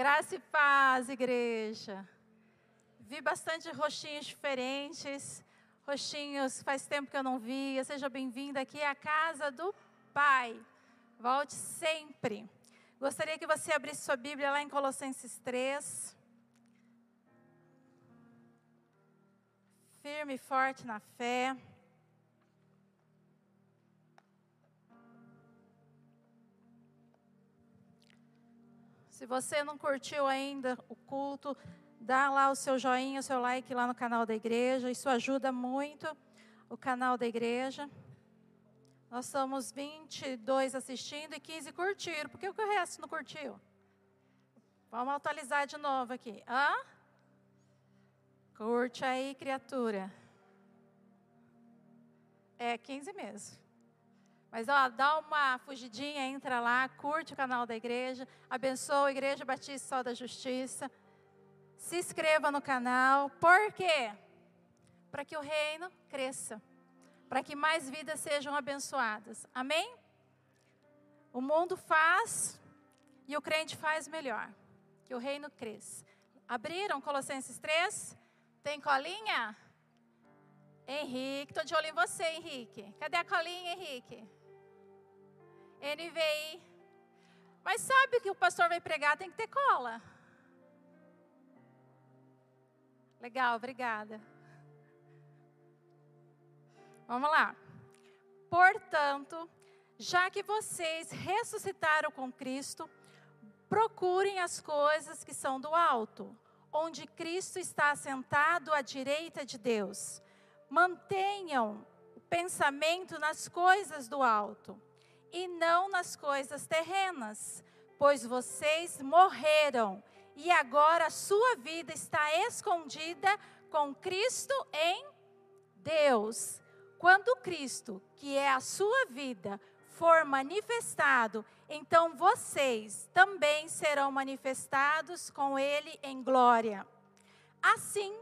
Graça e paz, igreja. Vi bastante rostinhos diferentes, rostinhos faz tempo que eu não via. Seja bem-vinda aqui à casa do Pai. Volte sempre. Gostaria que você abrisse sua Bíblia lá em Colossenses 3. Firme e forte na fé. Se você não curtiu ainda o culto, dá lá o seu joinha, o seu like lá no canal da igreja. Isso ajuda muito o canal da igreja. Nós somos 22 assistindo e 15 curtiram. Por que o resto não curtiu? Vamos atualizar de novo aqui. Hã? Curte aí, criatura. É 15 mesmo. Mas ó, dá uma fugidinha, entra lá, curte o canal da igreja, abençoa a Igreja Batista Sol da Justiça. Se inscreva no canal. Por quê? Para que o reino cresça. Para que mais vidas sejam abençoadas. Amém? O mundo faz e o crente faz melhor. Que o reino cresça. Abriram Colossenses 3? Tem colinha? Henrique, estou de olho em você, Henrique. Cadê a colinha, Henrique? NVI. Mas sabe que o pastor vai pregar, tem que ter cola. Legal, obrigada. Vamos lá. Portanto, já que vocês ressuscitaram com Cristo, procurem as coisas que são do alto, onde Cristo está sentado à direita de Deus. Mantenham o pensamento nas coisas do alto e não nas coisas terrenas, pois vocês morreram e agora a sua vida está escondida com Cristo em Deus. Quando Cristo, que é a sua vida, for manifestado, então vocês também serão manifestados com Ele em glória. Assim,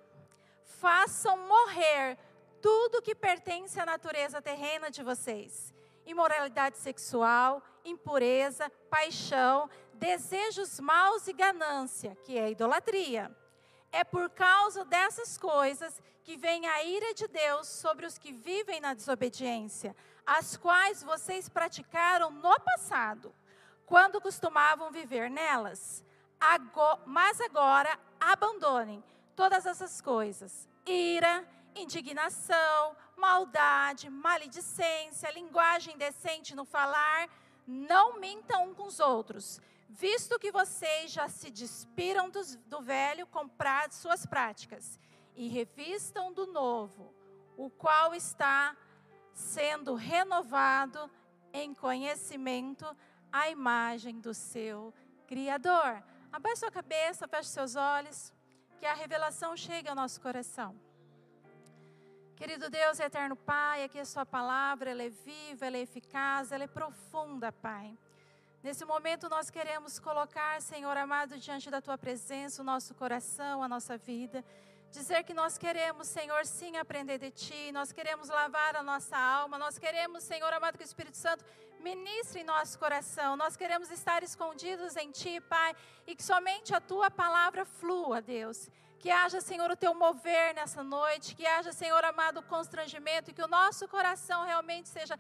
façam morrer tudo que pertence à natureza terrena de vocês imoralidade sexual, impureza, paixão, desejos maus e ganância, que é idolatria. É por causa dessas coisas que vem a ira de Deus sobre os que vivem na desobediência, as quais vocês praticaram no passado, quando costumavam viver nelas. Agora, mas agora abandonem todas essas coisas: ira, indignação, maldade, maledicência, linguagem indecente no falar. Não mintam uns com os outros, visto que vocês já se despiram do, do velho com pra, suas práticas e revistam do novo, o qual está sendo renovado em conhecimento à imagem do seu Criador. Abaixe sua cabeça, feche seus olhos, que a revelação chegue ao nosso coração. Querido Deus, eterno Pai, aqui a Sua palavra, ela é viva, ela é eficaz, ela é profunda, Pai. Nesse momento nós queremos colocar, Senhor amado, diante da Tua presença, o nosso coração, a nossa vida. Dizer que nós queremos, Senhor, sim aprender de Ti, nós queremos lavar a nossa alma, nós queremos, Senhor amado, que o Espírito Santo ministre em nosso coração, nós queremos estar escondidos em Ti, Pai, e que somente a Tua palavra flua, Deus que haja, Senhor, o teu mover nessa noite. Que haja, Senhor amado, o constrangimento. E que o nosso coração realmente seja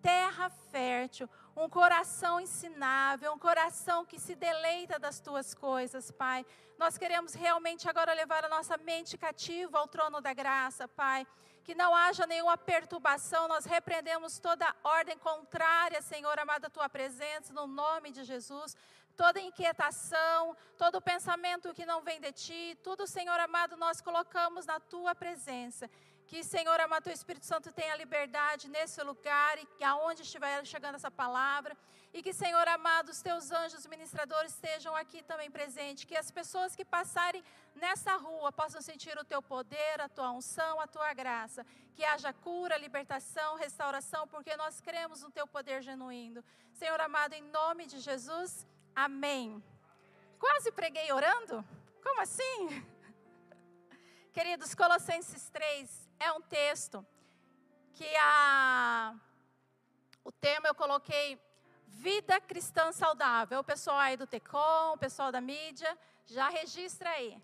terra fértil, um coração ensinável, um coração que se deleita das tuas coisas, Pai. Nós queremos realmente agora levar a nossa mente cativa ao trono da graça, Pai. Que não haja nenhuma perturbação, nós repreendemos toda ordem contrária, Senhor amado, à tua presença, no nome de Jesus toda inquietação, todo pensamento que não vem de ti, tudo, Senhor amado, nós colocamos na tua presença. Que, Senhor amado, o Espírito Santo tenha liberdade nesse lugar e aonde estiver chegando essa palavra. E que, Senhor amado, os teus anjos ministradores estejam aqui também presentes. Que as pessoas que passarem nessa rua possam sentir o teu poder, a tua unção, a tua graça. Que haja cura, libertação, restauração, porque nós cremos no teu poder genuíno. Senhor amado, em nome de Jesus. Amém. Quase preguei orando? Como assim? Queridos, Colossenses 3 é um texto que a, o tema eu coloquei Vida cristã saudável. O pessoal aí do Tecom, o pessoal da mídia, já registra aí.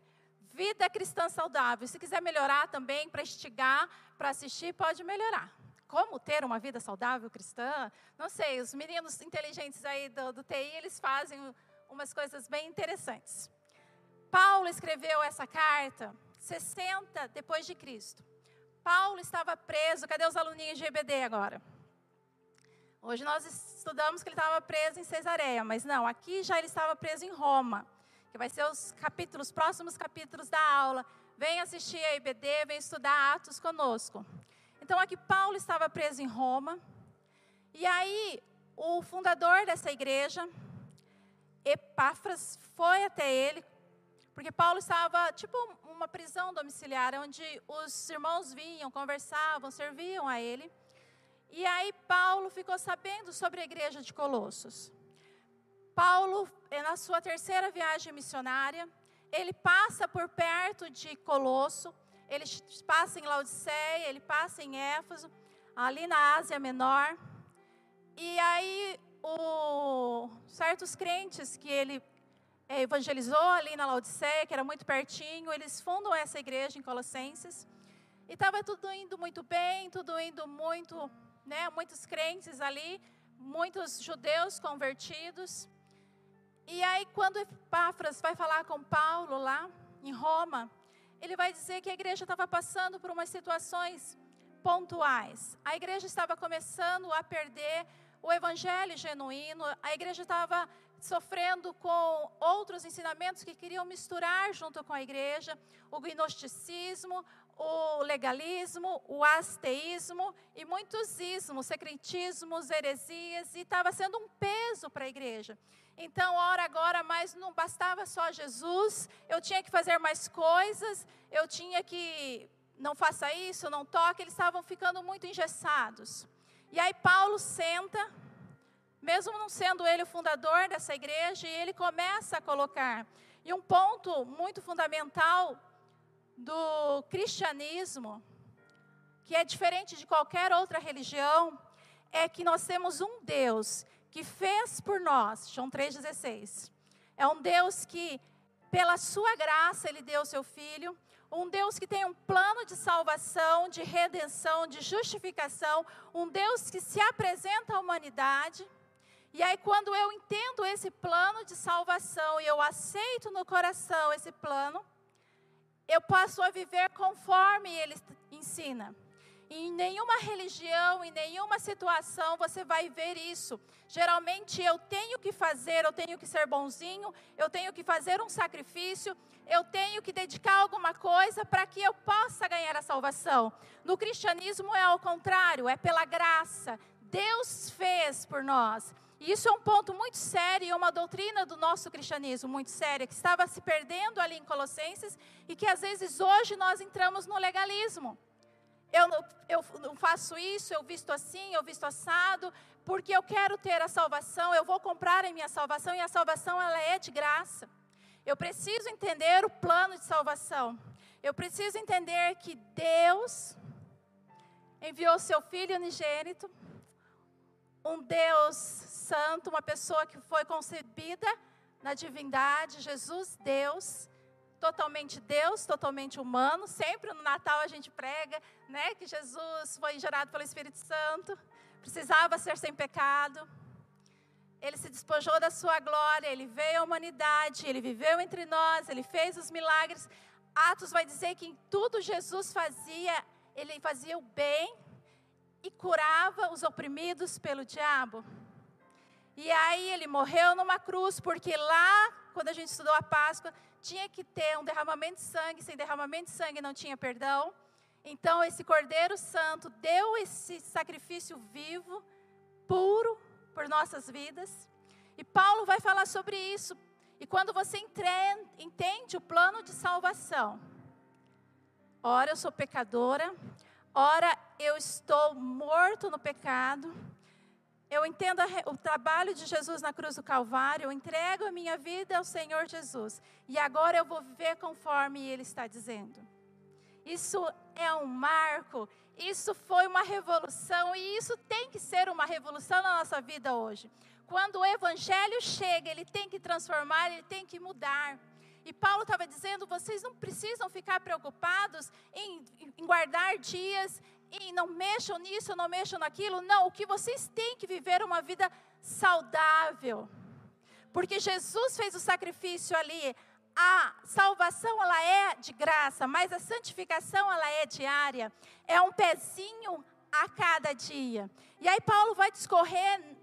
Vida cristã saudável. Se quiser melhorar também, para instigar, para assistir, pode melhorar. Como ter uma vida saudável cristã? Não sei, os meninos inteligentes aí do, do TI, eles fazem umas coisas bem interessantes. Paulo escreveu essa carta 60 depois de Cristo. Paulo estava preso. Cadê os aluninhos de EBD agora? Hoje nós estudamos que ele estava preso em Cesareia, mas não, aqui já ele estava preso em Roma, que vai ser os capítulos, próximos capítulos da aula. Vem assistir a EBD, vem estudar Atos conosco. Então aqui Paulo estava preso em Roma. E aí o fundador dessa igreja, Epáfras, foi até ele, porque Paulo estava tipo uma prisão domiciliar, onde os irmãos vinham, conversavam, serviam a ele. E aí Paulo ficou sabendo sobre a igreja de Colossos. Paulo, é na sua terceira viagem missionária, ele passa por perto de Colosso, ele passa em Laodiceia, ele passa em Éfeso, ali na Ásia Menor. E aí, o, certos crentes que ele é, evangelizou ali na Laodiceia, que era muito pertinho, eles fundam essa igreja em Colossenses. E estava tudo indo muito bem, tudo indo muito né, muitos crentes ali, muitos judeus convertidos. E aí, quando Epáfras vai falar com Paulo lá em Roma, ele vai dizer que a igreja estava passando por umas situações pontuais. A igreja estava começando a perder o evangelho genuíno, a igreja estava sofrendo com outros ensinamentos que queriam misturar junto com a igreja, o gnosticismo, o legalismo, o asteísmo e muitos ismos, secretismos, heresias, e estava sendo um peso para a igreja. Então, ora agora, mas não bastava só Jesus, eu tinha que fazer mais coisas, eu tinha que, não faça isso, não toque, eles estavam ficando muito engessados. E aí Paulo senta, mesmo não sendo ele o fundador dessa igreja, e ele começa a colocar. E um ponto muito fundamental do cristianismo, que é diferente de qualquer outra religião, é que nós temos um Deus que fez por nós, João 3,16. É um Deus que, pela sua graça, Ele deu o seu Filho. Um Deus que tem um plano de salvação, de redenção, de justificação. Um Deus que se apresenta à humanidade. E aí, quando eu entendo esse plano de salvação e eu aceito no coração esse plano, eu passo a viver conforme ele ensina. Em nenhuma religião, em nenhuma situação você vai ver isso. Geralmente eu tenho que fazer, eu tenho que ser bonzinho, eu tenho que fazer um sacrifício, eu tenho que dedicar alguma coisa para que eu possa ganhar a salvação. No cristianismo é ao contrário, é pela graça. Deus fez por nós. Isso é um ponto muito sério, e uma doutrina do nosso cristianismo muito séria, que estava se perdendo ali em Colossenses e que às vezes hoje nós entramos no legalismo. Eu, eu não faço isso, eu visto assim, eu visto assado, porque eu quero ter a salvação, eu vou comprar a minha salvação e a salvação ela é de graça. Eu preciso entender o plano de salvação. Eu preciso entender que Deus enviou seu Filho unigênito um Deus santo, uma pessoa que foi concebida na divindade, Jesus, Deus, totalmente Deus, totalmente humano. Sempre no Natal a gente prega, né, que Jesus foi gerado pelo Espírito Santo, precisava ser sem pecado. Ele se despojou da sua glória, ele veio à humanidade, ele viveu entre nós, ele fez os milagres. Atos vai dizer que em tudo Jesus fazia, ele fazia o bem e curava os oprimidos pelo diabo. E aí ele morreu numa cruz, porque lá, quando a gente estudou a Páscoa, tinha que ter um derramamento de sangue, sem derramamento de sangue não tinha perdão. Então esse Cordeiro Santo deu esse sacrifício vivo, puro, por nossas vidas. E Paulo vai falar sobre isso. E quando você entende o plano de salvação, ora eu sou pecadora, ora eu estou morto no pecado, eu entendo o trabalho de Jesus na cruz do Calvário, eu entrego a minha vida ao Senhor Jesus, e agora eu vou viver conforme Ele está dizendo. Isso é um marco, isso foi uma revolução, e isso tem que ser uma revolução na nossa vida hoje. Quando o evangelho chega, ele tem que transformar, ele tem que mudar. E Paulo estava dizendo: vocês não precisam ficar preocupados em, em guardar dias, e não mexam nisso, não mexam naquilo. Não, o que vocês têm que viver é uma vida saudável. Porque Jesus fez o sacrifício ali. A salvação ela é de graça, mas a santificação ela é diária. É um pezinho a cada dia. E aí Paulo vai discorrer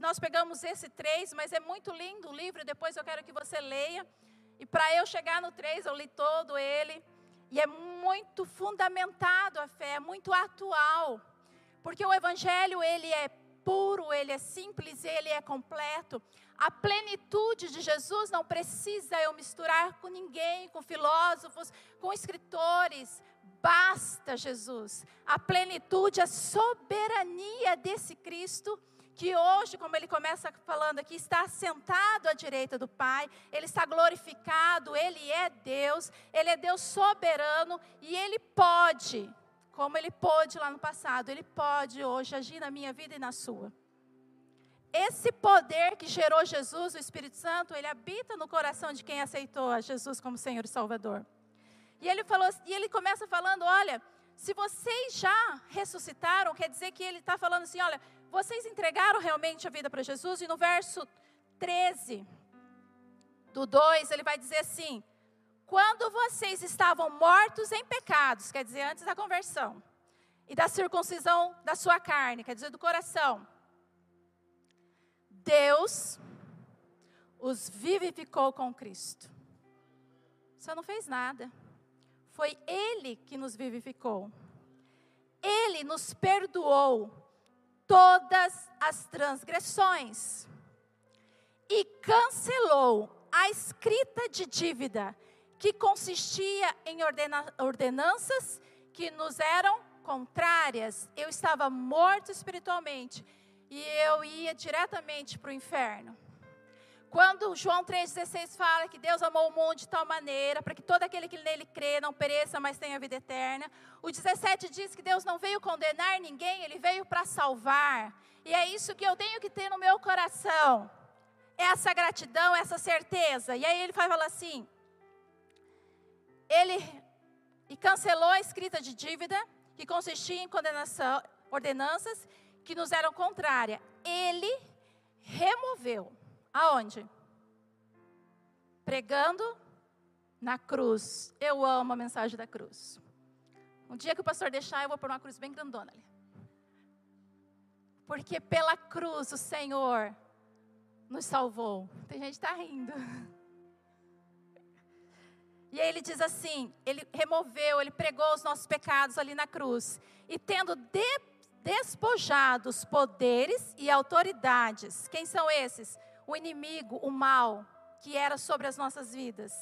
nós pegamos esse 3, mas é muito lindo o livro, depois eu quero que você leia. E para eu chegar no 3, eu li todo ele. E é muito fundamentado a fé, é muito atual. Porque o evangelho, ele é puro, ele é simples, ele é completo. A plenitude de Jesus não precisa eu misturar com ninguém, com filósofos, com escritores. Basta Jesus. A plenitude, a soberania desse Cristo que hoje, como ele começa falando aqui, está sentado à direita do Pai, ele está glorificado, ele é Deus, ele é Deus soberano e ele pode, como ele pôde lá no passado, ele pode hoje agir na minha vida e na sua. Esse poder que gerou Jesus, o Espírito Santo, ele habita no coração de quem aceitou a Jesus como Senhor e Salvador. E ele falou, e ele começa falando, olha, se vocês já ressuscitaram, quer dizer que ele está falando assim: olha, vocês entregaram realmente a vida para Jesus? E no verso 13 do 2, ele vai dizer assim: quando vocês estavam mortos em pecados, quer dizer, antes da conversão, e da circuncisão da sua carne, quer dizer, do coração, Deus os vivificou com Cristo. Você não fez nada. Foi Ele que nos vivificou. Ele nos perdoou todas as transgressões e cancelou a escrita de dívida que consistia em ordena ordenanças que nos eram contrárias. Eu estava morto espiritualmente e eu ia diretamente para o inferno. Quando João 3,16 fala que Deus amou o mundo de tal maneira, para que todo aquele que nele crê não pereça, mas tenha vida eterna. O 17 diz que Deus não veio condenar ninguém, ele veio para salvar. E é isso que eu tenho que ter no meu coração. Essa gratidão, essa certeza. E aí ele vai falar assim: ele e cancelou a escrita de dívida, que consistia em condenação, ordenanças que nos eram contrárias. Ele removeu Aonde? Pregando na cruz. Eu amo a mensagem da cruz. Um dia que o pastor deixar, eu vou pôr uma cruz bem grandona ali. Porque pela cruz o Senhor nos salvou. Tem gente que está rindo. E aí ele diz assim: ele removeu, ele pregou os nossos pecados ali na cruz. E tendo de, despojado os poderes e autoridades. Quem são esses? O inimigo, o mal que era sobre as nossas vidas.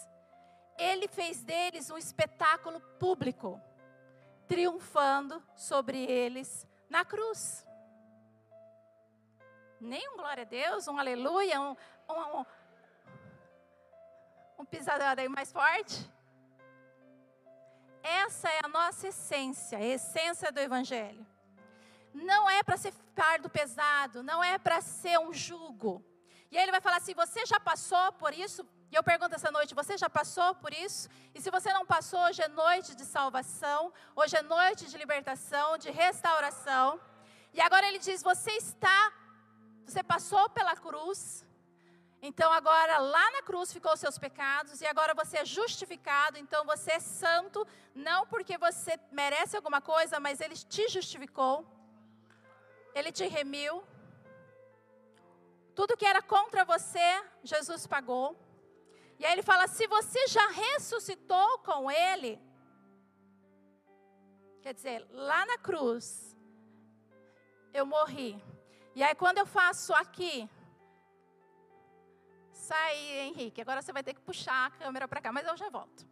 Ele fez deles um espetáculo público, triunfando sobre eles na cruz. Nem um glória a Deus, um aleluia, um, um, um, um pisador mais forte. Essa é a nossa essência, a essência do Evangelho. Não é para ser fardo pesado, não é para ser um jugo e aí ele vai falar assim: você já passou por isso? E eu pergunto essa noite: você já passou por isso? E se você não passou, hoje é noite de salvação, hoje é noite de libertação, de restauração. E agora ele diz: você está, você passou pela cruz. Então agora lá na cruz ficou os seus pecados e agora você é justificado, então você é santo, não porque você merece alguma coisa, mas ele te justificou. Ele te remiu. Tudo que era contra você, Jesus pagou. E aí ele fala: se você já ressuscitou com ele, quer dizer, lá na cruz, eu morri. E aí quando eu faço aqui, sai Henrique, agora você vai ter que puxar a câmera para cá, mas eu já volto.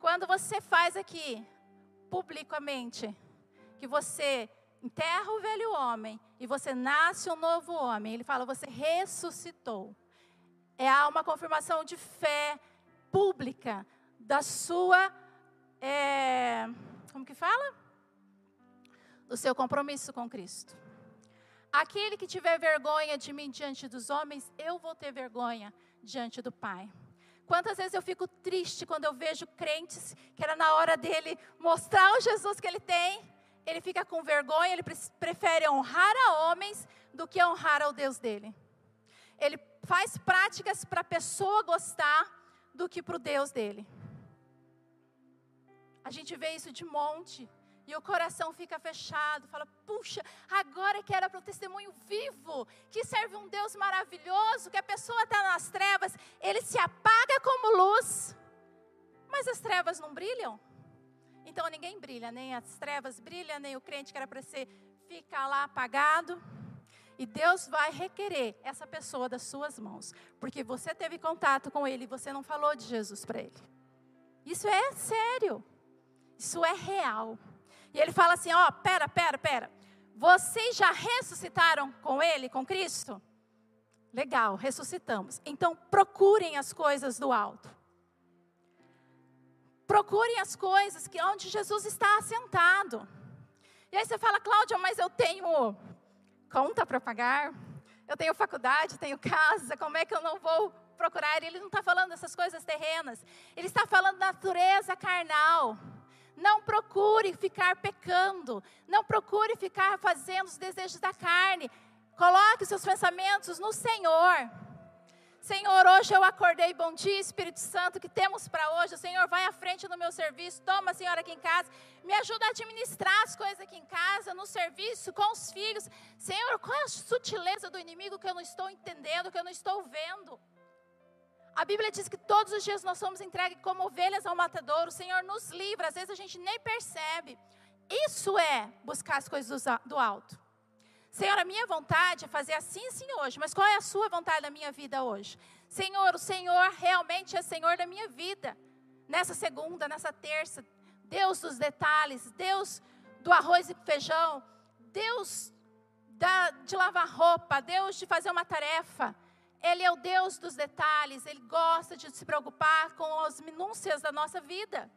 Quando você faz aqui, publicamente, que você enterra o velho homem e você nasce um novo homem. Ele fala, você ressuscitou. É uma confirmação de fé pública da sua, é, como que fala? Do seu compromisso com Cristo. Aquele que tiver vergonha de mim diante dos homens, eu vou ter vergonha diante do Pai. Quantas vezes eu fico triste quando eu vejo crentes que era na hora dele mostrar o Jesus que ele tem, ele fica com vergonha, ele prefere honrar a homens do que honrar ao Deus dele. Ele faz práticas para a pessoa gostar do que para o Deus dele. A gente vê isso de monte. E o coração fica fechado, fala: puxa, agora que era para o testemunho vivo, que serve um Deus maravilhoso, que a pessoa está nas trevas, ele se apaga como luz, mas as trevas não brilham. Então ninguém brilha, nem as trevas brilham, nem o crente que era para ser fica lá apagado. E Deus vai requerer essa pessoa das suas mãos, porque você teve contato com ele e você não falou de Jesus para ele. Isso é sério. Isso é real. E ele fala assim: ó, oh, pera, pera, pera. Vocês já ressuscitaram com ele, com Cristo? Legal, ressuscitamos. Então procurem as coisas do alto. Procurem as coisas que onde Jesus está assentado. E aí você fala, Cláudia, mas eu tenho conta para pagar, eu tenho faculdade, tenho casa, como é que eu não vou procurar? Ele não está falando dessas coisas terrenas, ele está falando da natureza carnal. Não procure ficar pecando. Não procure ficar fazendo os desejos da carne. Coloque seus pensamentos no Senhor. Senhor, hoje eu acordei, bom dia, Espírito Santo, que temos para hoje. O Senhor vai à frente no meu serviço, toma, Senhor, aqui em casa, me ajuda a administrar as coisas aqui em casa, no serviço, com os filhos. Senhor, qual é a sutileza do inimigo que eu não estou entendendo, que eu não estou vendo? A Bíblia diz que todos os dias nós somos entregues como ovelhas ao matadouro. O Senhor nos livra, às vezes a gente nem percebe. Isso é buscar as coisas do alto. Senhor, a minha vontade é fazer assim sim hoje, mas qual é a sua vontade da minha vida hoje? Senhor, o Senhor realmente é Senhor da minha vida. Nessa segunda, nessa terça, Deus dos detalhes, Deus do arroz e feijão, Deus da, de lavar roupa, Deus de fazer uma tarefa. Ele é o Deus dos detalhes, ele gosta de se preocupar com as minúcias da nossa vida.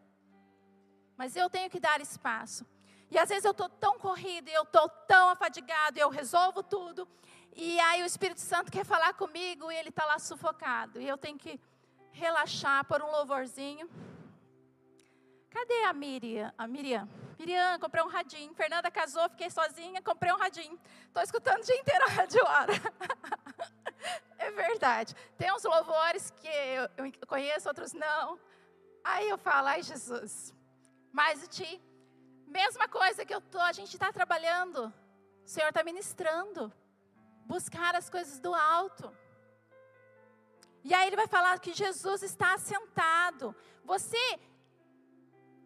Mas eu tenho que dar espaço. E às vezes eu estou tão corrida, eu estou tão afadigado, eu resolvo tudo. E aí o Espírito Santo quer falar comigo e ele está lá sufocado. E eu tenho que relaxar, por um louvorzinho. Cadê a Miriam? A Miriam. Miriam, comprei um radinho. Fernanda casou, fiquei sozinha, comprei um radinho. Estou escutando o dia inteiro a rádio hora. É verdade. Tem uns louvores que eu, conheço, outros não. Aí eu falo, ai Jesus, mas o ti, mesma coisa que eu tô, a gente está trabalhando, o Senhor está ministrando, buscar as coisas do alto. E aí ele vai falar que Jesus está assentado. Você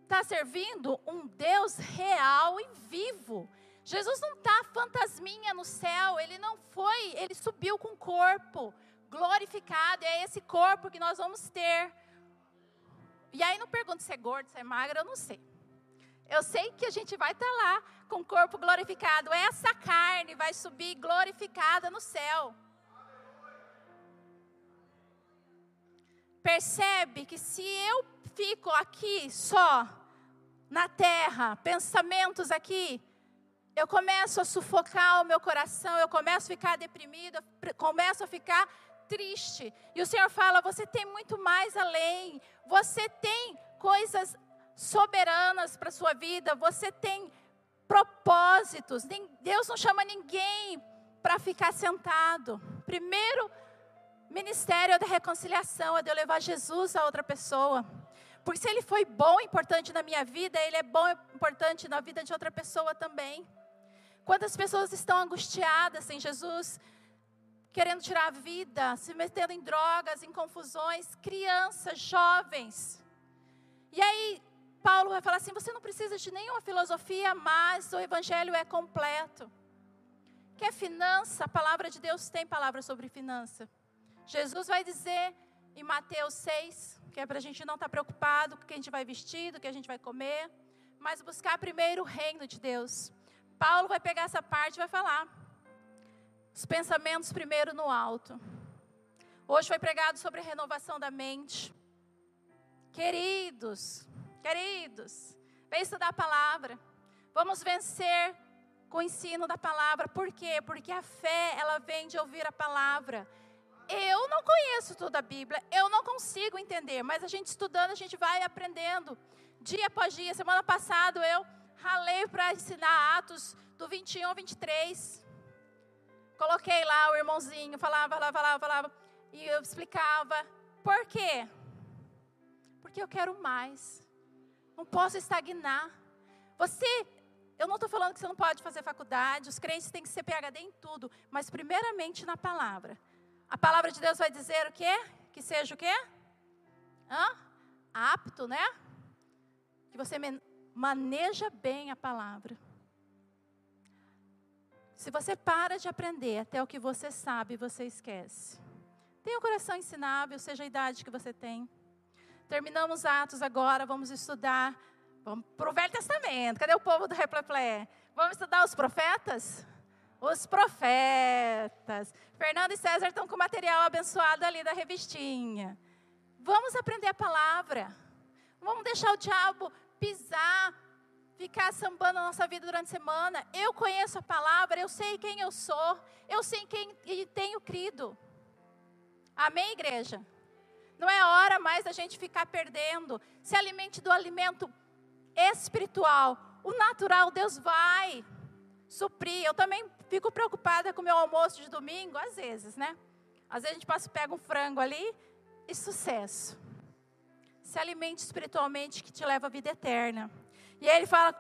está servindo um Deus real e vivo. Jesus não está fantasminha no céu, ele não foi, ele subiu com corpo glorificado, é esse corpo que nós vamos ter. E aí não pergunto se é gordo, se é magro, eu não sei. Eu sei que a gente vai estar tá lá com o corpo glorificado, essa carne vai subir glorificada no céu. Percebe que se eu fico aqui só na terra, pensamentos aqui, eu começo a sufocar o meu coração, eu começo a ficar deprimida, começo a ficar triste. E o Senhor fala: você tem muito mais além, você tem coisas soberanas para a sua vida, você tem propósitos. Deus não chama ninguém para ficar sentado. Primeiro ministério é da reconciliação, é de eu levar Jesus a outra pessoa. Porque se ele foi bom, importante na minha vida, ele é bom, importante na vida de outra pessoa também. Quantas pessoas estão angustiadas sem Jesus, querendo tirar a vida, se metendo em drogas, em confusões, crianças, jovens. E aí, Paulo vai falar assim: você não precisa de nenhuma filosofia, mas o evangelho é completo. Quer finança? A palavra de Deus tem palavra sobre finança. Jesus vai dizer em Mateus 6, que é para a gente não estar tá preocupado com o que a gente vai vestir, do que a gente vai comer, mas buscar primeiro o reino de Deus. Paulo vai pegar essa parte e vai falar. Os pensamentos primeiro no alto. Hoje foi pregado sobre a renovação da mente. Queridos, queridos, vem estudar a palavra. Vamos vencer com o ensino da palavra. Por quê? Porque a fé, ela vem de ouvir a palavra. Eu não conheço toda a Bíblia, eu não consigo entender, mas a gente estudando, a gente vai aprendendo dia após dia. Semana passada eu ralei para ensinar Atos do 21 ao 23. Coloquei lá o irmãozinho, falava, falava, falava, falava, e eu explicava. Por quê? Porque eu quero mais. Não posso estagnar. Você, eu não estou falando que você não pode fazer faculdade, os crentes têm que ser PHD em tudo, mas primeiramente na palavra. A palavra de Deus vai dizer o quê? Que seja o quê? Hã? Apto, né? Que você maneja bem a palavra. Se você para de aprender até o que você sabe, você esquece. Tenha um coração ensinável, seja a idade que você tem. Terminamos Atos agora, vamos estudar. Vamos para o Velho Testamento. Cadê o povo do Repleplé? Vamos estudar os profetas? Os profetas. Fernando e César estão com o material abençoado ali da revistinha. Vamos aprender a palavra. Vamos deixar o diabo pisar, ficar sambando a nossa vida durante a semana. Eu conheço a palavra, eu sei quem eu sou, eu sei quem tenho crido. Amém, igreja? Não é hora mais da gente ficar perdendo. Se alimente do alimento espiritual. O natural, Deus vai suprir. Eu também fico preocupada com o meu almoço de domingo, às vezes, né? Às vezes a gente passa, pega um frango ali e sucesso. Se alimente espiritualmente que te leva à vida eterna. E aí ele fala: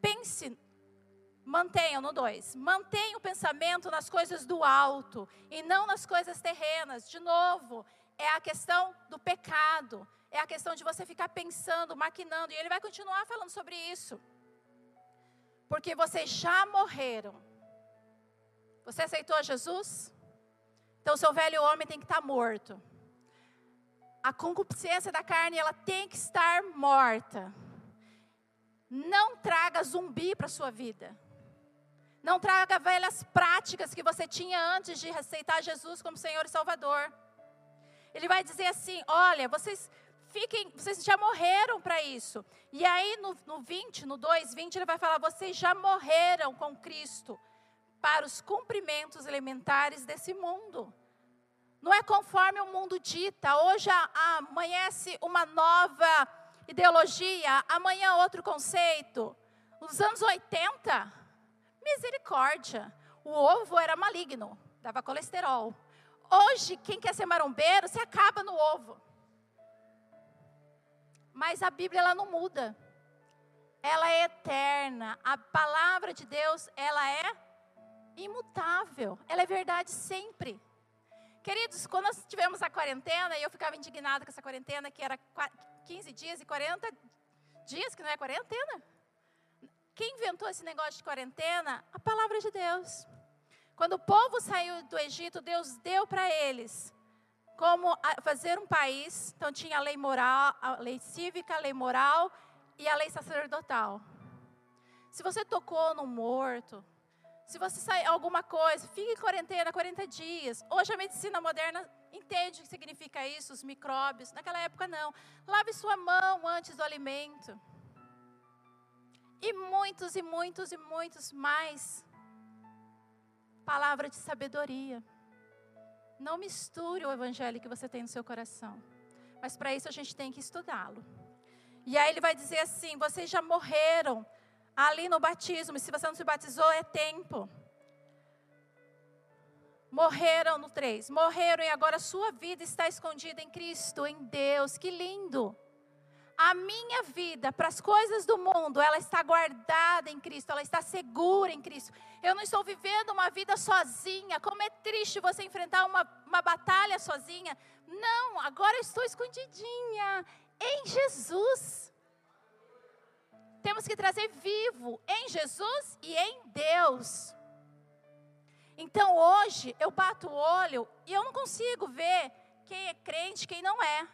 pense, mantenha no dois, mantenha o pensamento nas coisas do alto e não nas coisas terrenas. De novo, é a questão do pecado, é a questão de você ficar pensando, maquinando. E ele vai continuar falando sobre isso porque vocês já morreram. Você aceitou Jesus? Então, seu velho homem tem que estar morto. A concupiscência da carne, ela tem que estar morta. Não traga zumbi para a sua vida. Não traga velhas práticas que você tinha antes de aceitar Jesus como Senhor e Salvador. Ele vai dizer assim: olha, vocês fiquem, vocês já morreram para isso. E aí no, no 20, no 2, 20, ele vai falar: vocês já morreram com Cristo para os cumprimentos elementares desse mundo. Não é conforme o mundo dita. Hoje amanhece uma nova ideologia, amanhã outro conceito. Nos anos 80, misericórdia. O ovo era maligno, dava colesterol. Hoje, quem quer ser marombeiro, se acaba no ovo. Mas a Bíblia ela não muda. Ela é eterna. A palavra de Deus, ela é imutável. Ela é verdade sempre. Queridos, quando nós tivemos a quarentena, e eu ficava indignada com essa quarentena, que era 15 dias e 40 dias, que não é quarentena. Quem inventou esse negócio de quarentena? A palavra de Deus. Quando o povo saiu do Egito, Deus deu para eles como fazer um país. Então tinha a lei moral, a lei cívica, a lei moral e a lei sacerdotal. Se você tocou no morto, se você sai alguma coisa, fique em quarentena 40 dias. Hoje a medicina moderna entende o que significa isso, os micróbios. Naquela época não. Lave sua mão antes do alimento. E muitos e muitos e muitos mais palavra de sabedoria. Não misture o evangelho que você tem no seu coração. Mas para isso a gente tem que estudá-lo. E aí ele vai dizer assim: vocês já morreram ali no batismo, e se você não se batizou, é tempo. Morreram no 3, morreram e agora a sua vida está escondida em Cristo, em Deus. Que lindo! a minha vida para as coisas do mundo, ela está guardada em Cristo, ela está segura em Cristo. Eu não estou vivendo uma vida sozinha. Como é triste você enfrentar uma, uma batalha sozinha. Não, agora eu estou escondidinha em Jesus. Temos que trazer vivo em Jesus e em Deus. Então hoje eu bato o olho e eu não consigo ver quem é crente, quem não é.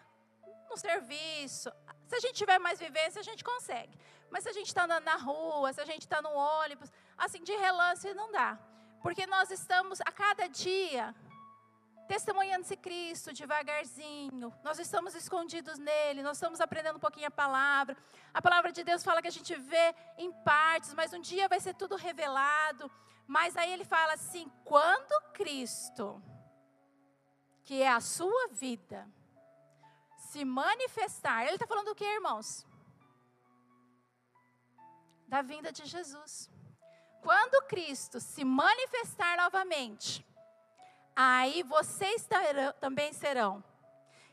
No serviço, se a gente tiver mais vivência, a gente consegue. Mas se a gente está andando na rua, se a gente está no ônibus, assim, de relance não dá. Porque nós estamos a cada dia testemunhando esse Cristo devagarzinho. Nós estamos escondidos nele, nós estamos aprendendo um pouquinho a palavra. A palavra de Deus fala que a gente vê em partes, mas um dia vai ser tudo revelado. Mas aí ele fala assim: quando Cristo, que é a sua vida, se manifestar, ele está falando do que, irmãos? Da vinda de Jesus. Quando Cristo se manifestar novamente, aí vocês também serão.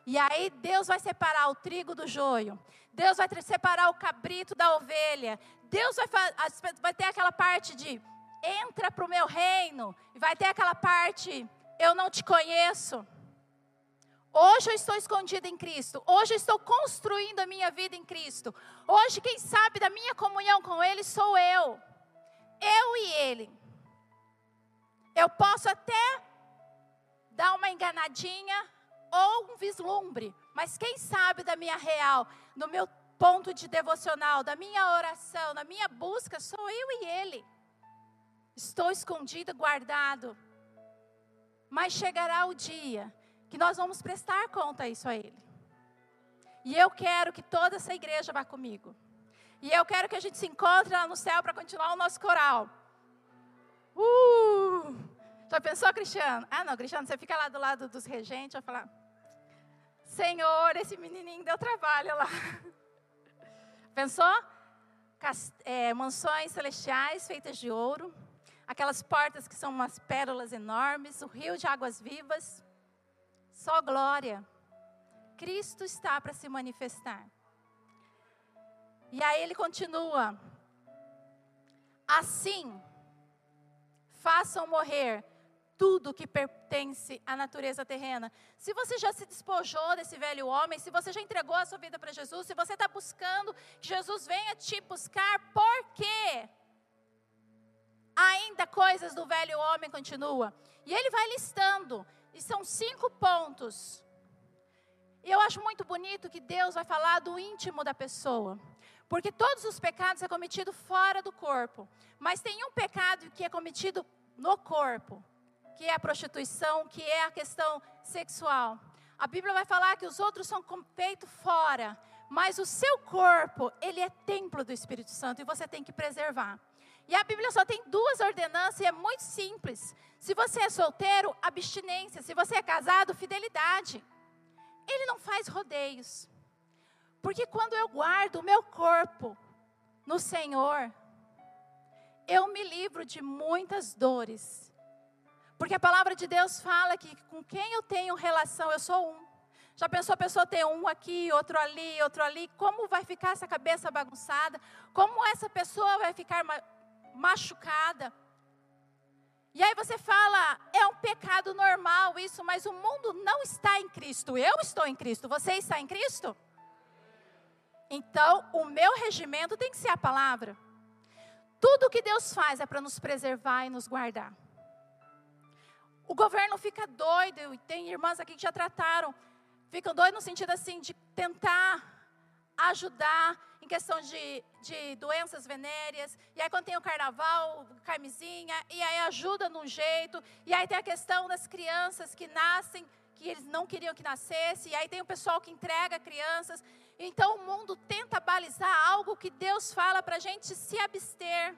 E aí Deus vai separar o trigo do joio. Deus vai separar o cabrito da ovelha. Deus vai, vai ter aquela parte de entra para o meu reino. E vai ter aquela parte, eu não te conheço. Hoje eu estou escondido em Cristo. Hoje eu estou construindo a minha vida em Cristo. Hoje, quem sabe da minha comunhão com Ele sou eu. Eu e Ele. Eu posso até dar uma enganadinha ou um vislumbre, mas quem sabe da minha real, do meu ponto de devocional, da minha oração, da minha busca, sou eu e Ele. Estou escondido, guardado. Mas chegará o dia que nós vamos prestar conta isso a Ele. E eu quero que toda essa igreja vá comigo. E eu quero que a gente se encontre lá no céu para continuar o nosso coral. Uh! Já pensou, Cristiano? Ah, não, Cristiano, você fica lá do lado dos regentes, vai falar: Senhor, esse menininho deu trabalho lá. Pensou? É, mansões celestiais feitas de ouro, aquelas portas que são umas pérolas enormes, o rio de águas vivas, só glória. Cristo está para se manifestar. E aí ele continua: assim, façam morrer tudo que pertence à natureza terrena. Se você já se despojou desse velho homem, se você já entregou a sua vida para Jesus, se você está buscando que Jesus venha te buscar, por quê? Ainda coisas do velho homem continua. E ele vai listando, e são cinco pontos. E eu acho muito bonito que Deus vai falar do íntimo da pessoa. Porque todos os pecados é cometido fora do corpo. Mas tem um pecado que é cometido no corpo que é a prostituição, que é a questão sexual. A Bíblia vai falar que os outros são feitos fora, mas o seu corpo, ele é templo do Espírito Santo e você tem que preservar. E a Bíblia só tem duas ordenanças e é muito simples. Se você é solteiro, abstinência. Se você é casado, fidelidade. Ele não faz rodeios. Porque quando eu guardo o meu corpo no Senhor, eu me livro de muitas dores porque a palavra de Deus fala que com quem eu tenho relação, eu sou um. Já pensou a pessoa ter um aqui, outro ali, outro ali? Como vai ficar essa cabeça bagunçada? Como essa pessoa vai ficar machucada? E aí você fala, é um pecado normal isso, mas o mundo não está em Cristo. Eu estou em Cristo. Você está em Cristo? Então, o meu regimento tem que ser a palavra. Tudo que Deus faz é para nos preservar e nos guardar. O governo fica doido, e tem irmãs aqui que já trataram, ficam doidos no sentido assim de tentar ajudar em questão de, de doenças venéreas, e aí quando tem o carnaval, camisinha, e aí ajuda num jeito, e aí tem a questão das crianças que nascem, que eles não queriam que nascesse, e aí tem o pessoal que entrega crianças, então o mundo tenta balizar algo que Deus fala para a gente se abster,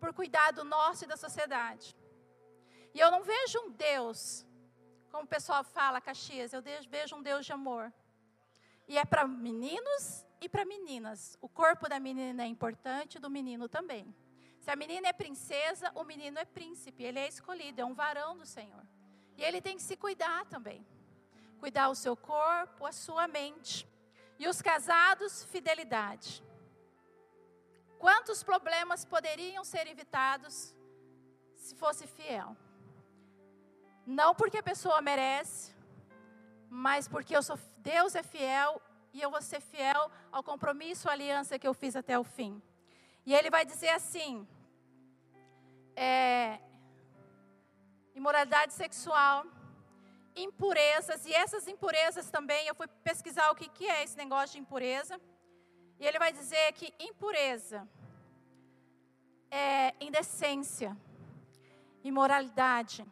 por cuidado nosso e da sociedade. E eu não vejo um Deus, como o pessoal fala, Caxias, eu vejo um Deus de amor. E é para meninos e para meninas. O corpo da menina é importante, do menino também. Se a menina é princesa, o menino é príncipe, ele é escolhido, é um varão do Senhor. E ele tem que se cuidar também. Cuidar o seu corpo, a sua mente. E os casados, fidelidade. Quantos problemas poderiam ser evitados se fosse fiel? Não porque a pessoa merece, mas porque eu sou, Deus é fiel e eu vou ser fiel ao compromisso, à aliança que eu fiz até o fim. E ele vai dizer assim: é, imoralidade sexual, impurezas, e essas impurezas também, eu fui pesquisar o que, que é esse negócio de impureza, e ele vai dizer que impureza é indecência, imoralidade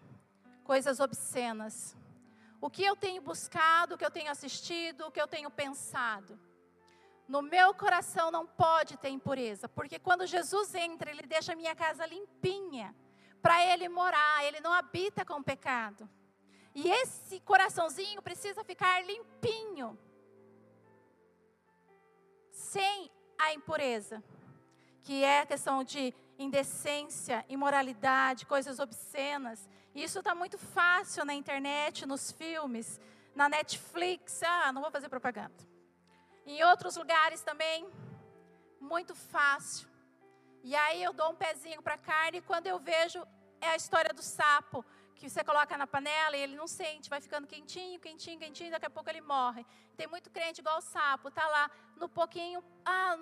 coisas obscenas. O que eu tenho buscado, o que eu tenho assistido, o que eu tenho pensado. No meu coração não pode ter impureza, porque quando Jesus entra, ele deixa a minha casa limpinha para ele morar, ele não habita com pecado. E esse coraçãozinho precisa ficar limpinho, sem a impureza, que é a questão de indecência, imoralidade, coisas obscenas. Isso está muito fácil na internet, nos filmes, na Netflix. Ah, não vou fazer propaganda. Em outros lugares também, muito fácil. E aí eu dou um pezinho para a carne e quando eu vejo é a história do sapo, que você coloca na panela e ele não sente, vai ficando quentinho, quentinho, quentinho, daqui a pouco ele morre. Tem muito crente igual o sapo, tá lá no pouquinho, ah,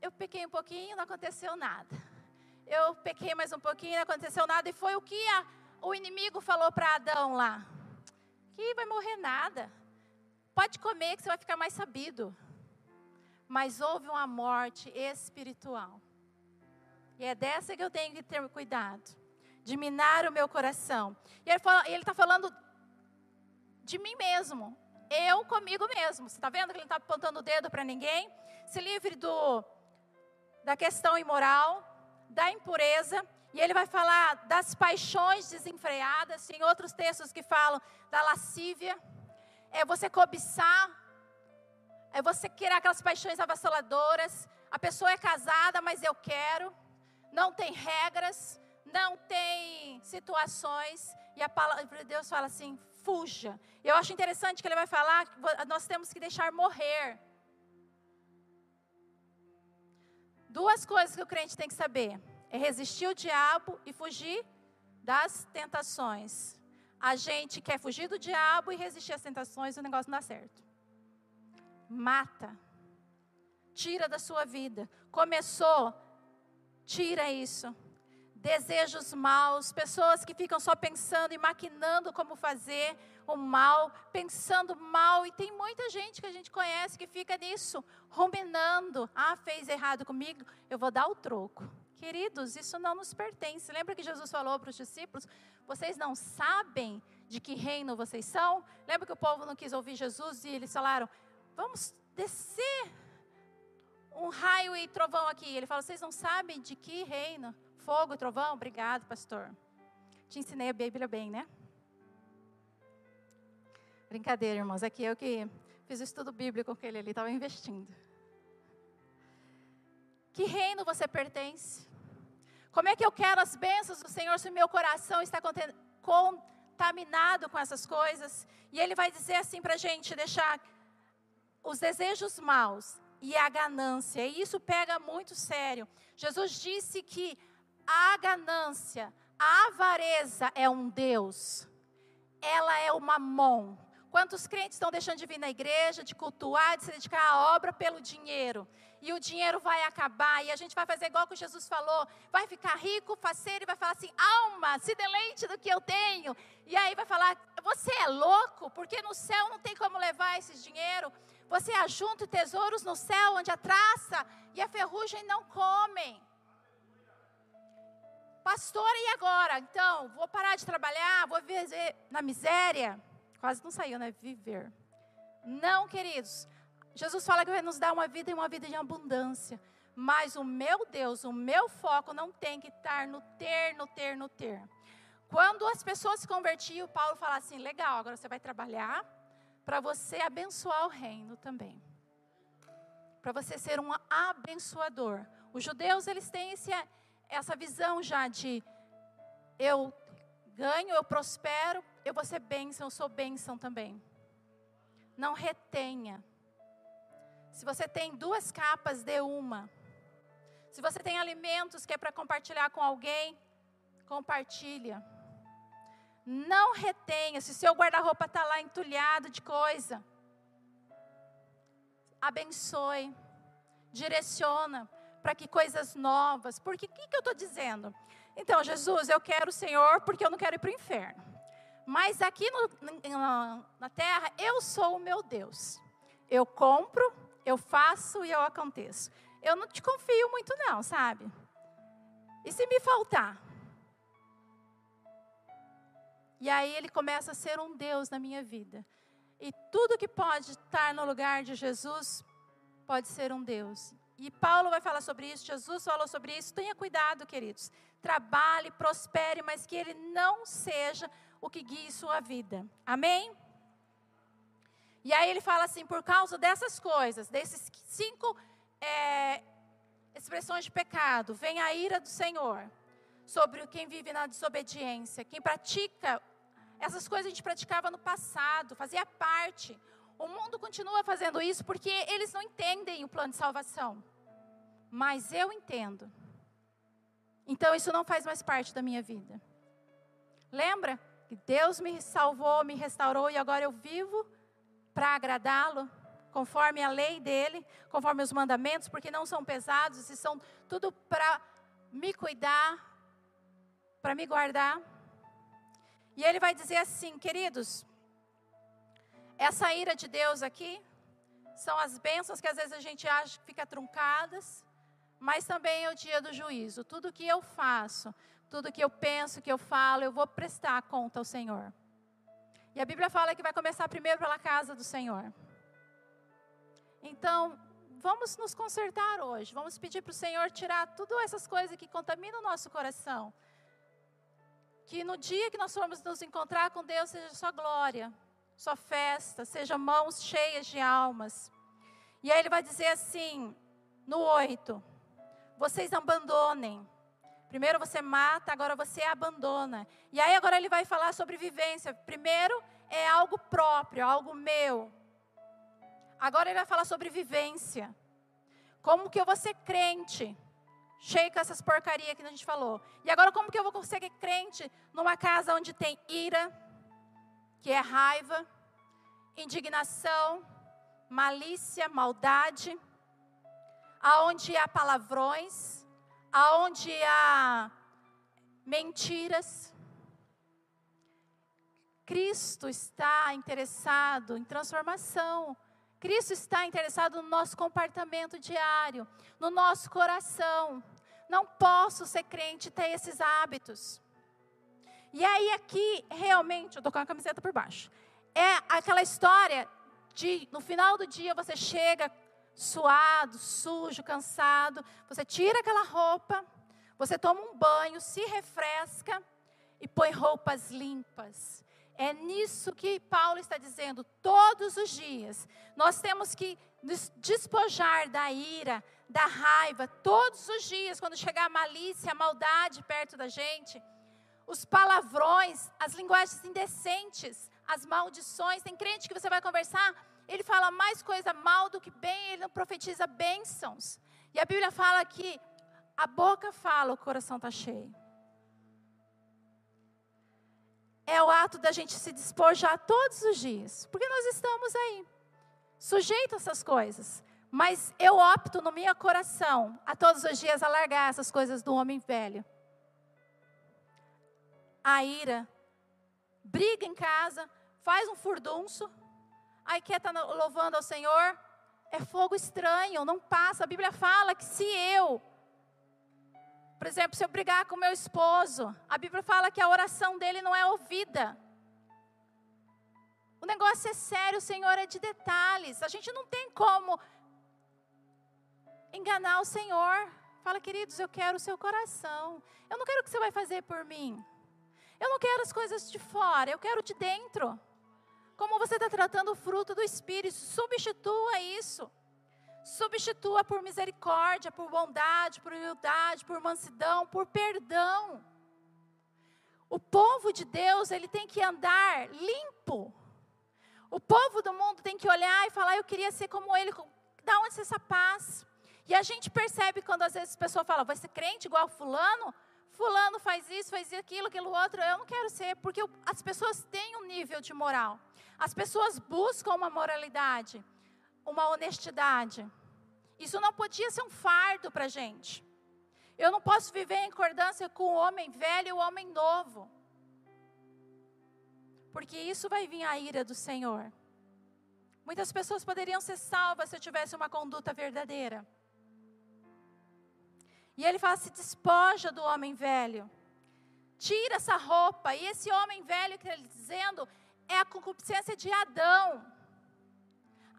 eu pequei um pouquinho, não aconteceu nada. Eu pequei mais um pouquinho, não aconteceu nada. E foi o que a, o inimigo falou para Adão lá: que vai morrer nada. Pode comer que você vai ficar mais sabido. Mas houve uma morte espiritual. E é dessa que eu tenho que ter cuidado. De minar o meu coração. E ele está falando de mim mesmo. Eu comigo mesmo. Você está vendo que ele não está apontando o dedo para ninguém? Se livre do, da questão imoral, da impureza. E ele vai falar das paixões desenfreadas. Tem outros textos que falam da lascívia é você cobiçar, é você querer aquelas paixões avassaladoras. A pessoa é casada, mas eu quero. Não tem regras, não tem situações. E a palavra de Deus fala assim: fuja. Eu acho interessante que ele vai falar que nós temos que deixar morrer. Duas coisas que o crente tem que saber: é resistir o diabo e fugir das tentações a gente quer fugir do diabo e resistir às tentações e o negócio não dá certo. Mata. Tira da sua vida. Começou, tira isso. Desejos maus, pessoas que ficam só pensando e maquinando como fazer o mal, pensando mal, e tem muita gente que a gente conhece que fica nisso, ruminando. Ah, fez errado comigo, eu vou dar o troco. Queridos, isso não nos pertence. Lembra que Jesus falou para os discípulos: vocês não sabem de que reino vocês são? Lembra que o povo não quis ouvir Jesus e eles falaram: vamos descer um raio e trovão aqui. Ele falou: vocês não sabem de que reino? Fogo trovão? Obrigado, pastor. Te ensinei a Bíblia bem, né? Brincadeira, irmãos. Aqui eu que fiz o estudo bíblico com ele ali, estava investindo. Que reino você pertence? Como é que eu quero as bênçãos do Senhor se o meu coração está contaminado com essas coisas? E Ele vai dizer assim para a gente: deixar os desejos maus e a ganância. E isso pega muito sério. Jesus disse que a ganância, a avareza é um Deus. Ela é o mamon. Quantos crentes estão deixando de vir na igreja, de cultuar, de se dedicar à obra pelo dinheiro? E o dinheiro vai acabar, e a gente vai fazer igual que Jesus falou: vai ficar rico, faceiro, e vai falar assim: alma, se deleite do que eu tenho. E aí vai falar: você é louco, porque no céu não tem como levar esse dinheiro. Você ajunta tesouros no céu, onde a traça e a ferrugem não comem. Pastor, e agora? Então, vou parar de trabalhar, vou viver na miséria. Quase não saiu, né? Viver. Não, queridos. Jesus fala que vai nos dar uma vida e uma vida de abundância. Mas o meu Deus, o meu foco não tem que estar no ter, no ter, no ter. Quando as pessoas se convertiam, Paulo fala assim: legal, agora você vai trabalhar para você abençoar o reino também. Para você ser um abençoador. Os judeus, eles têm esse, essa visão já de eu ganho, eu prospero, eu vou ser bênção, eu sou bênção também. Não retenha. Se você tem duas capas, dê uma. Se você tem alimentos que é para compartilhar com alguém, compartilha. Não retenha. Se seu guarda-roupa está lá entulhado de coisa, abençoe, direciona para que coisas novas. Porque o que, que eu estou dizendo? Então, Jesus, eu quero o Senhor porque eu não quero ir para o inferno. Mas aqui no, na, na terra, eu sou o meu Deus. Eu compro, eu faço e eu aconteço. Eu não te confio muito, não, sabe? E se me faltar? E aí ele começa a ser um Deus na minha vida. E tudo que pode estar no lugar de Jesus pode ser um Deus. E Paulo vai falar sobre isso, Jesus falou sobre isso. Tenha cuidado, queridos. Trabalhe, prospere, mas que ele não seja o que guie sua vida. Amém? E aí ele fala assim: por causa dessas coisas, desses cinco é, expressões de pecado, vem a ira do Senhor sobre quem vive na desobediência, quem pratica essas coisas a gente praticava no passado, fazia parte. O mundo continua fazendo isso porque eles não entendem o plano de salvação. Mas eu entendo. Então isso não faz mais parte da minha vida. Lembra que Deus me salvou, me restaurou e agora eu vivo para agradá-lo, conforme a lei dele, conforme os mandamentos, porque não são pesados e são tudo para me cuidar, para me guardar. E ele vai dizer assim, queridos, essa ira de Deus aqui são as bênçãos que às vezes a gente acha que fica truncadas, mas também é o dia do juízo. Tudo que eu faço, tudo que eu penso, que eu falo, eu vou prestar conta ao Senhor. E a Bíblia fala que vai começar primeiro pela casa do Senhor. Então, vamos nos consertar hoje. Vamos pedir para o Senhor tirar todas essas coisas que contaminam o nosso coração. Que no dia que nós formos nos encontrar com Deus, seja só glória, só festa, seja mãos cheias de almas. E aí ele vai dizer assim, no 8: vocês abandonem. Primeiro você mata, agora você abandona. E aí agora ele vai falar sobre vivência. Primeiro é algo próprio, algo meu. Agora ele vai falar sobre vivência. Como que eu vou ser crente? cheio com essas porcarias que a gente falou. E agora, como que eu vou conseguir crente numa casa onde tem ira, que é raiva, indignação, malícia, maldade, aonde há palavrões, aonde há mentiras. Cristo está interessado em transformação. Cristo está interessado no nosso comportamento diário, no nosso coração. Não posso ser crente e ter esses hábitos. E aí, aqui, realmente, eu estou com a camiseta por baixo. É aquela história de, no final do dia, você chega suado, sujo, cansado, você tira aquela roupa, você toma um banho, se refresca e põe roupas limpas. É nisso que Paulo está dizendo, todos os dias. Nós temos que nos despojar da ira, da raiva, todos os dias, quando chegar a malícia, a maldade perto da gente, os palavrões, as linguagens indecentes, as maldições. Tem crente que você vai conversar, ele fala mais coisa mal do que bem, ele não profetiza bênçãos. E a Bíblia fala que a boca fala, o coração está cheio. É o ato da gente se despojar todos os dias, porque nós estamos aí, sujeitos a essas coisas. Mas eu opto no meu coração a todos os dias a largar essas coisas do homem velho. A ira, briga em casa, faz um furdunço, aí quer estar tá louvando ao Senhor, é fogo estranho, não passa. A Bíblia fala que se eu, por exemplo, se eu brigar com meu esposo, a Bíblia fala que a oração dele não é ouvida. O negócio é sério, o Senhor é de detalhes. A gente não tem como enganar o Senhor. Fala, queridos, eu quero o seu coração. Eu não quero o que você vai fazer por mim. Eu não quero as coisas de fora, eu quero de dentro. Como você está tratando o fruto do Espírito, substitua isso. Substitua por misericórdia, por bondade, por humildade, por mansidão, por perdão. O povo de Deus, ele tem que andar limpo. O povo do mundo tem que olhar e falar: Eu queria ser como ele. Da onde essa paz? E a gente percebe quando às vezes a pessoa fala, vai ser crente igual fulano? Fulano faz isso, faz aquilo, aquilo outro. Eu não quero ser, porque as pessoas têm um nível de moral. As pessoas buscam uma moralidade, uma honestidade. Isso não podia ser um fardo para a gente. Eu não posso viver em concordância com o homem velho e o homem novo. Porque isso vai vir a ira do Senhor. Muitas pessoas poderiam ser salvas se eu tivesse uma conduta verdadeira. E ele fala: se despoja do homem velho. tira essa roupa. E esse homem velho que ele dizendo é a concupiscência de Adão.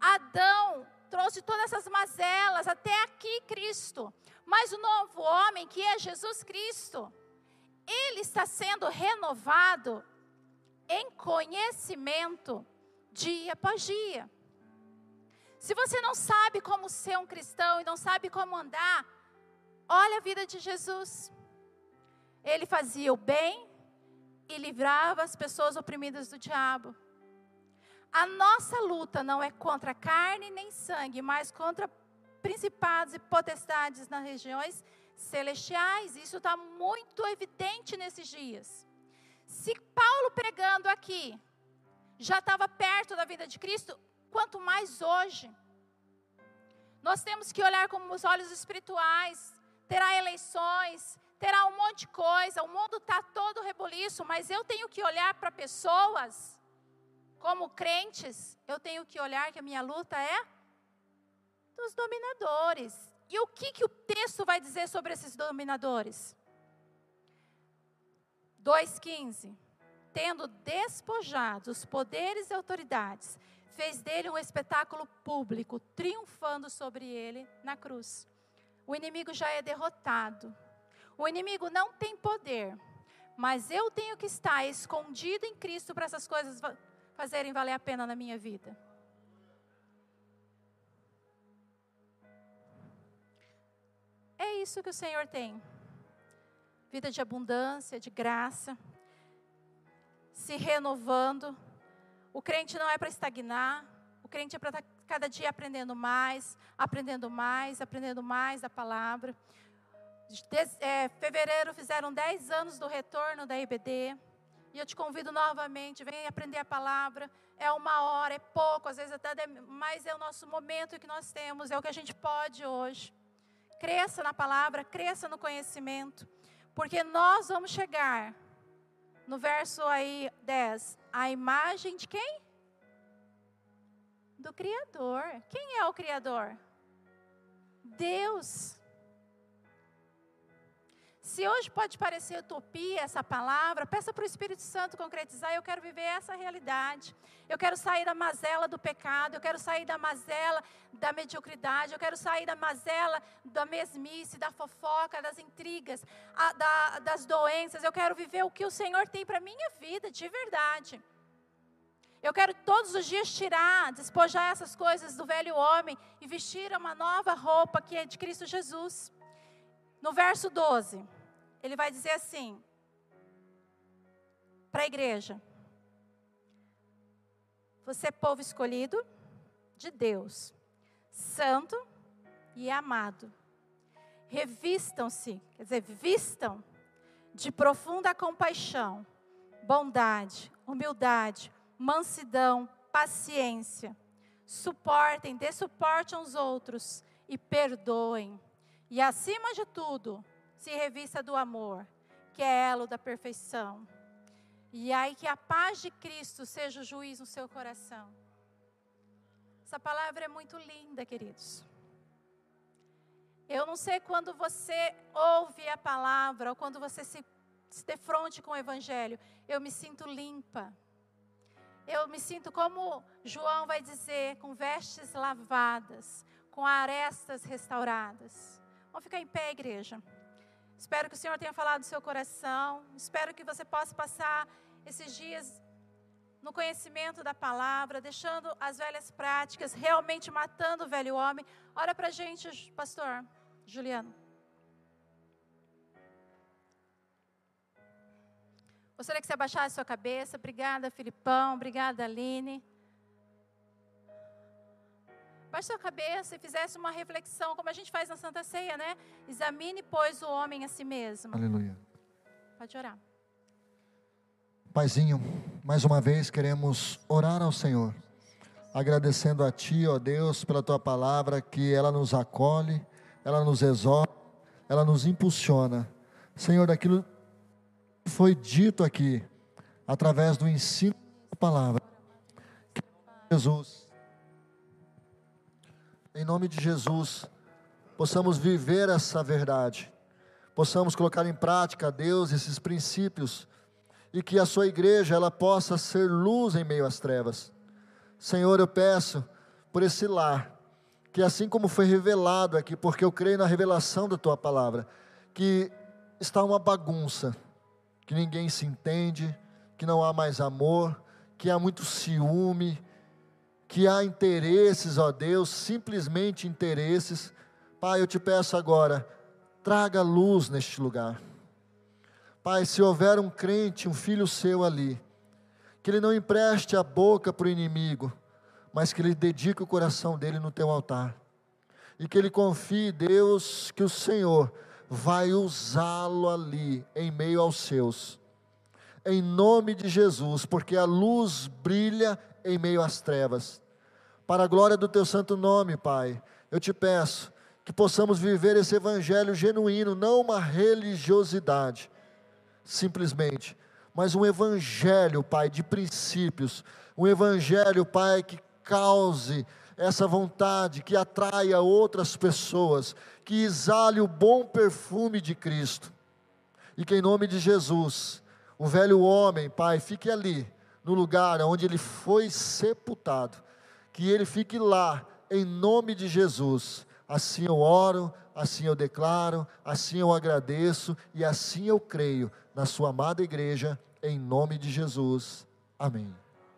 Adão trouxe todas essas mazelas até aqui Cristo. Mas o novo homem, que é Jesus Cristo, ele está sendo renovado em conhecimento dia após dia. Se você não sabe como ser um cristão e não sabe como andar, olha a vida de Jesus. Ele fazia o bem e livrava as pessoas oprimidas do diabo. A nossa luta não é contra carne nem sangue, mas contra principados e potestades nas regiões celestiais. Isso está muito evidente nesses dias. Se Paulo pregando aqui já estava perto da vida de Cristo, quanto mais hoje. Nós temos que olhar com os olhos espirituais. Terá eleições, terá um monte de coisa, o mundo está todo reboliço, mas eu tenho que olhar para pessoas, como crentes, eu tenho que olhar que a minha luta é dos dominadores. E o que, que o texto vai dizer sobre esses dominadores? 2,15. Tendo despojado os poderes e autoridades, fez dele um espetáculo público, triunfando sobre ele na cruz. O inimigo já é derrotado. O inimigo não tem poder, mas eu tenho que estar escondido em Cristo para essas coisas fazerem valer a pena na minha vida. É isso que o Senhor tem. Vida de abundância, de graça, se renovando. O crente não é para estagnar, o crente é para estar tá cada dia aprendendo mais, aprendendo mais, aprendendo mais da palavra. De, é, fevereiro fizeram 10 anos do retorno da IBD. E eu te convido novamente, vem aprender a palavra. É uma hora, é pouco, às vezes até, mas é o nosso momento que nós temos, é o que a gente pode hoje. Cresça na palavra, cresça no conhecimento, porque nós vamos chegar no verso aí 10, a imagem de quem? Do Criador. Quem é o Criador? Deus. Se hoje pode parecer utopia essa palavra, peça para o Espírito Santo concretizar. Eu quero viver essa realidade. Eu quero sair da mazela do pecado. Eu quero sair da mazela da mediocridade. Eu quero sair da mazela da mesmice, da fofoca, das intrigas, a, da, das doenças. Eu quero viver o que o Senhor tem para minha vida, de verdade. Eu quero todos os dias tirar, despojar essas coisas do velho homem e vestir uma nova roupa que é de Cristo Jesus. No verso 12, ele vai dizer assim, para a igreja: Você é povo escolhido de Deus, santo e amado. Revistam-se, quer dizer, vistam de profunda compaixão, bondade, humildade, mansidão, paciência. Suportem, dê suporte aos outros e perdoem. E acima de tudo, se revista do amor, que é elo da perfeição. E aí que a paz de Cristo seja o juiz no seu coração. Essa palavra é muito linda, queridos. Eu não sei quando você ouve a palavra ou quando você se, se defronte com o Evangelho, eu me sinto limpa. Eu me sinto como João vai dizer, com vestes lavadas, com arestas restauradas. Vamos ficar em pé, igreja. Espero que o Senhor tenha falado do seu coração. Espero que você possa passar esses dias no conhecimento da palavra, deixando as velhas práticas, realmente matando o velho homem. Olha para gente, pastor Juliano. Gostaria que você abaixasse a sua cabeça. Obrigada, Filipão. Obrigada, Aline baixe sua cabeça e fizesse uma reflexão, como a gente faz na Santa Ceia, né? Examine, pois, o homem a si mesmo. Aleluia. Pode orar. Paizinho, mais uma vez queremos orar ao Senhor, agradecendo a Ti, ó Deus, pela Tua palavra, que ela nos acolhe, ela nos exorta, ela nos impulsiona. Senhor, daquilo que foi dito aqui, através do ensino da palavra, que Jesus em nome de Jesus, possamos viver essa verdade, possamos colocar em prática, Deus, esses princípios e que a sua igreja ela possa ser luz em meio às trevas. Senhor, eu peço por esse lar, que assim como foi revelado aqui, porque eu creio na revelação da tua palavra, que está uma bagunça, que ninguém se entende, que não há mais amor, que há muito ciúme, que há interesses, ó Deus, simplesmente interesses. Pai, eu te peço agora, traga luz neste lugar. Pai, se houver um crente, um filho seu ali, que ele não empreste a boca para o inimigo, mas que ele dedique o coração dele no teu altar. E que ele confie, Deus, que o Senhor vai usá-lo ali, em meio aos seus. Em nome de Jesus, porque a luz brilha em meio às trevas. Para a glória do teu santo nome, Pai, eu te peço que possamos viver esse evangelho genuíno, não uma religiosidade, simplesmente, mas um evangelho, Pai, de princípios, um evangelho, Pai, que cause essa vontade, que atraia outras pessoas, que exale o bom perfume de Cristo. E que em nome de Jesus, o velho homem, Pai, fique ali, no lugar onde ele foi sepultado, que ele fique lá, em nome de Jesus. Assim eu oro, assim eu declaro, assim eu agradeço e assim eu creio na sua amada igreja, em nome de Jesus. Amém.